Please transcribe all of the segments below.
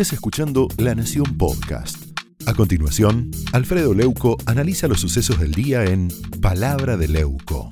estés escuchando La Nación Podcast. A continuación, Alfredo Leuco analiza los sucesos del día en Palabra de Leuco.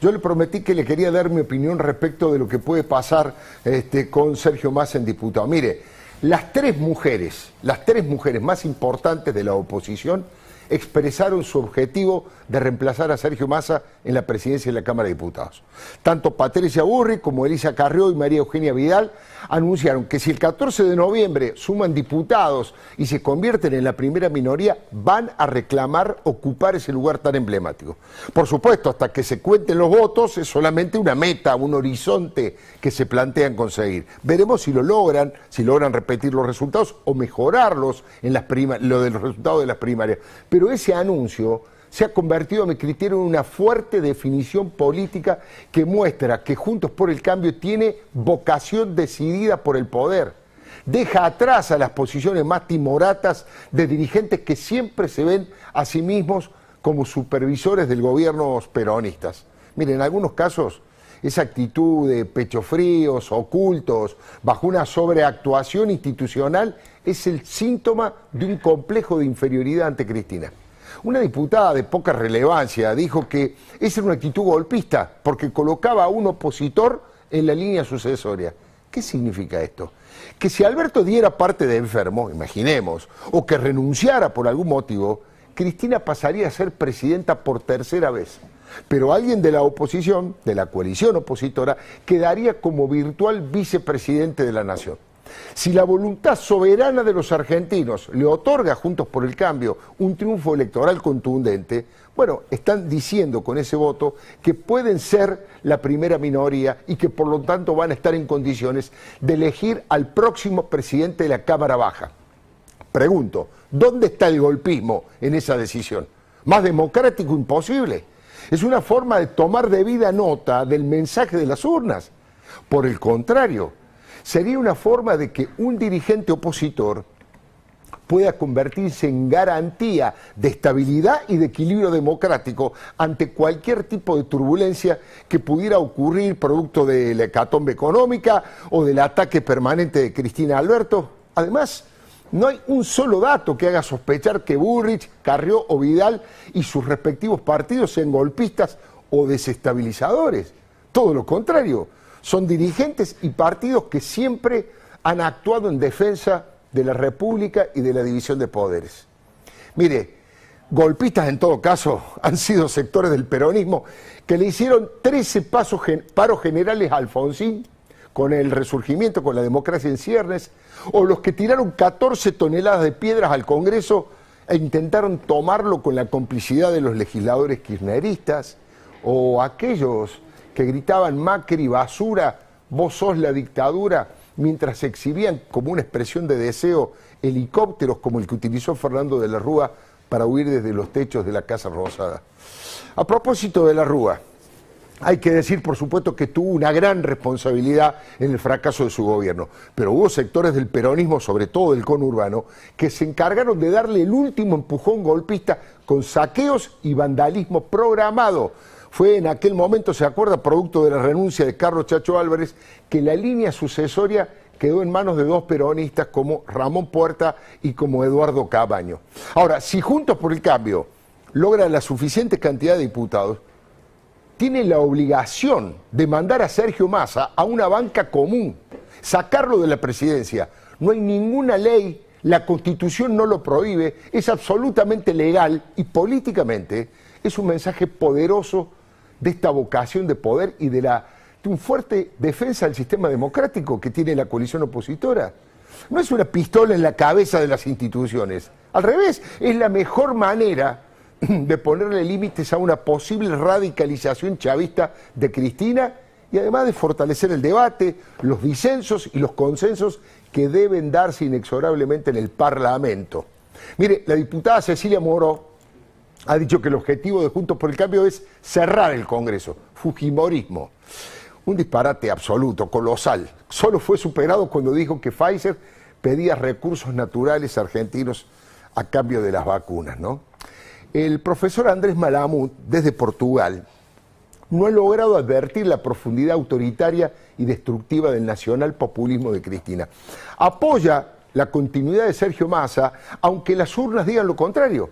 Yo le prometí que le quería dar mi opinión respecto de lo que puede pasar este, con Sergio Massa en diputado. Mire, las tres mujeres, las tres mujeres más importantes de la oposición expresaron su objetivo de reemplazar a Sergio Massa en la presidencia de la Cámara de Diputados. Tanto Patricia Burri como Elisa Carrió y María Eugenia Vidal anunciaron que si el 14 de noviembre suman diputados y se convierten en la primera minoría, van a reclamar ocupar ese lugar tan emblemático. Por supuesto, hasta que se cuenten los votos es solamente una meta, un horizonte que se plantean conseguir. Veremos si lo logran, si logran repetir los resultados o mejorarlos en las lo de los resultados de las primarias. Pero ese anuncio se ha convertido, a mi criterio, en una fuerte definición política que muestra que Juntos por el Cambio tiene vocación decidida por el poder. Deja atrás a las posiciones más timoratas de dirigentes que siempre se ven a sí mismos como supervisores del gobierno peronistas. Miren, en algunos casos esa actitud de pechos fríos, ocultos, bajo una sobreactuación institucional, es el síntoma de un complejo de inferioridad ante Cristina. Una diputada de poca relevancia dijo que esa era una actitud golpista porque colocaba a un opositor en la línea sucesoria. ¿Qué significa esto? Que si Alberto diera parte de enfermo, imaginemos, o que renunciara por algún motivo, Cristina pasaría a ser presidenta por tercera vez. Pero alguien de la oposición, de la coalición opositora, quedaría como virtual vicepresidente de la nación. Si la voluntad soberana de los argentinos le otorga Juntos por el Cambio un triunfo electoral contundente, bueno, están diciendo con ese voto que pueden ser la primera minoría y que por lo tanto van a estar en condiciones de elegir al próximo presidente de la Cámara Baja. Pregunto, ¿dónde está el golpismo en esa decisión? ¿Más democrático imposible? Es una forma de tomar debida nota del mensaje de las urnas. Por el contrario, sería una forma de que un dirigente opositor pueda convertirse en garantía de estabilidad y de equilibrio democrático ante cualquier tipo de turbulencia que pudiera ocurrir producto de la hecatombe económica o del ataque permanente de Cristina Alberto. Además, no hay un solo dato que haga sospechar que Burrich, Carrió o Vidal y sus respectivos partidos sean golpistas o desestabilizadores. Todo lo contrario son dirigentes y partidos que siempre han actuado en defensa de la República y de la división de poderes. Mire, golpistas en todo caso han sido sectores del peronismo que le hicieron 13 pasos, paros generales a Alfonsín con el resurgimiento, con la democracia en ciernes, o los que tiraron 14 toneladas de piedras al Congreso e intentaron tomarlo con la complicidad de los legisladores kirchneristas, o aquellos que gritaban Macri basura, vos sos la dictadura, mientras exhibían como una expresión de deseo helicópteros como el que utilizó Fernando de la Rúa para huir desde los techos de la Casa Rosada. A propósito de la Rúa, hay que decir, por supuesto, que tuvo una gran responsabilidad en el fracaso de su gobierno, pero hubo sectores del peronismo, sobre todo del conurbano, que se encargaron de darle el último empujón golpista con saqueos y vandalismo programado fue en aquel momento, se acuerda, producto de la renuncia de Carlos Chacho Álvarez, que la línea sucesoria quedó en manos de dos peronistas como Ramón Puerta y como Eduardo Cabaño. Ahora, si Juntos por el Cambio logra la suficiente cantidad de diputados, tiene la obligación de mandar a Sergio Massa a una banca común, sacarlo de la presidencia. No hay ninguna ley, la constitución no lo prohíbe, es absolutamente legal y políticamente es un mensaje poderoso de esta vocación de poder y de, la, un fuerte defensa del sistema democrático que tiene la coalición opositora. No es una pistola en la cabeza de las instituciones. Al revés, es la mejor manera de ponerle límites a una posible radicalización chavista de Cristina y además de fortalecer el debate, los disensos y los consensos que deben darse inexorablemente en el Parlamento. Mire, la diputada Cecilia Moro ha dicho que el objetivo de Juntos por el Cambio es cerrar el Congreso, Fujimorismo. Un disparate absoluto, colosal. Solo fue superado cuando dijo que Pfizer pedía recursos naturales argentinos a cambio de las vacunas, ¿no? El profesor Andrés Malamud, desde Portugal, no ha logrado advertir la profundidad autoritaria y destructiva del nacional populismo de Cristina. Apoya la continuidad de Sergio Massa, aunque las urnas digan lo contrario.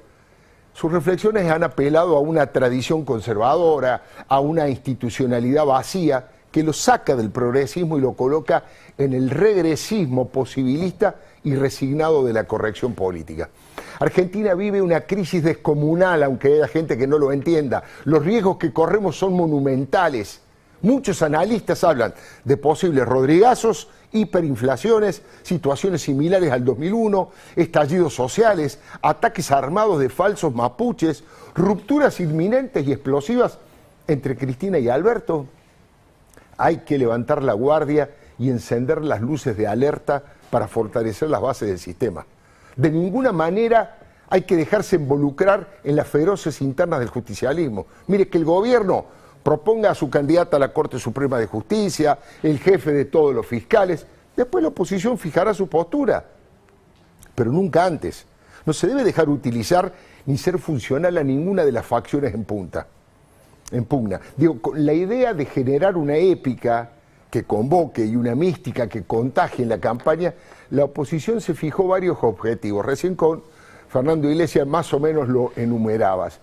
Sus reflexiones han apelado a una tradición conservadora, a una institucionalidad vacía que lo saca del progresismo y lo coloca en el regresismo posibilista y resignado de la corrección política. Argentina vive una crisis descomunal, aunque haya gente que no lo entienda. Los riesgos que corremos son monumentales. Muchos analistas hablan de posibles rodrigazos, hiperinflaciones, situaciones similares al 2001, estallidos sociales, ataques armados de falsos mapuches, rupturas inminentes y explosivas entre Cristina y Alberto. Hay que levantar la guardia y encender las luces de alerta para fortalecer las bases del sistema. De ninguna manera hay que dejarse involucrar en las feroces internas del justicialismo. Mire que el gobierno proponga a su candidata a la Corte Suprema de Justicia, el jefe de todos los fiscales, después la oposición fijará su postura, pero nunca antes. No se debe dejar utilizar ni ser funcional a ninguna de las facciones en punta. En pugna. Digo, la idea de generar una épica que convoque y una mística que contagie en la campaña, la oposición se fijó varios objetivos. Recién con Fernando Iglesias más o menos lo enumerabas.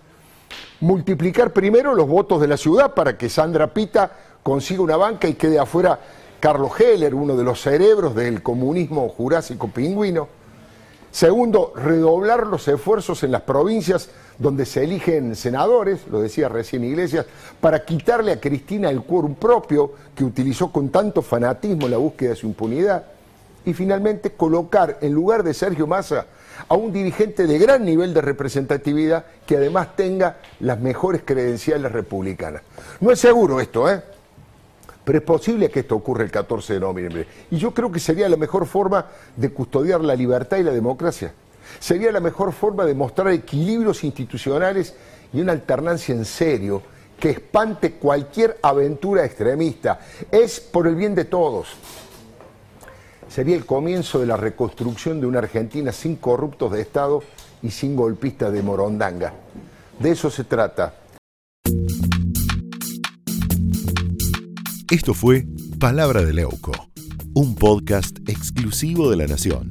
Multiplicar primero los votos de la ciudad para que Sandra Pita consiga una banca y quede afuera Carlos Heller, uno de los cerebros del comunismo jurásico pingüino. Segundo, redoblar los esfuerzos en las provincias donde se eligen senadores, lo decía recién Iglesias, para quitarle a Cristina el quórum propio que utilizó con tanto fanatismo en la búsqueda de su impunidad. Y finalmente, colocar en lugar de Sergio Massa a un dirigente de gran nivel de representatividad que además tenga las mejores credenciales republicanas. No es seguro esto, ¿eh? Pero es posible que esto ocurra el 14 de noviembre. Y yo creo que sería la mejor forma de custodiar la libertad y la democracia. Sería la mejor forma de mostrar equilibrios institucionales y una alternancia en serio que espante cualquier aventura extremista. Es por el bien de todos. Sería el comienzo de la reconstrucción de una Argentina sin corruptos de Estado y sin golpistas de Morondanga. De eso se trata. Esto fue Palabra de Leuco, un podcast exclusivo de La Nación.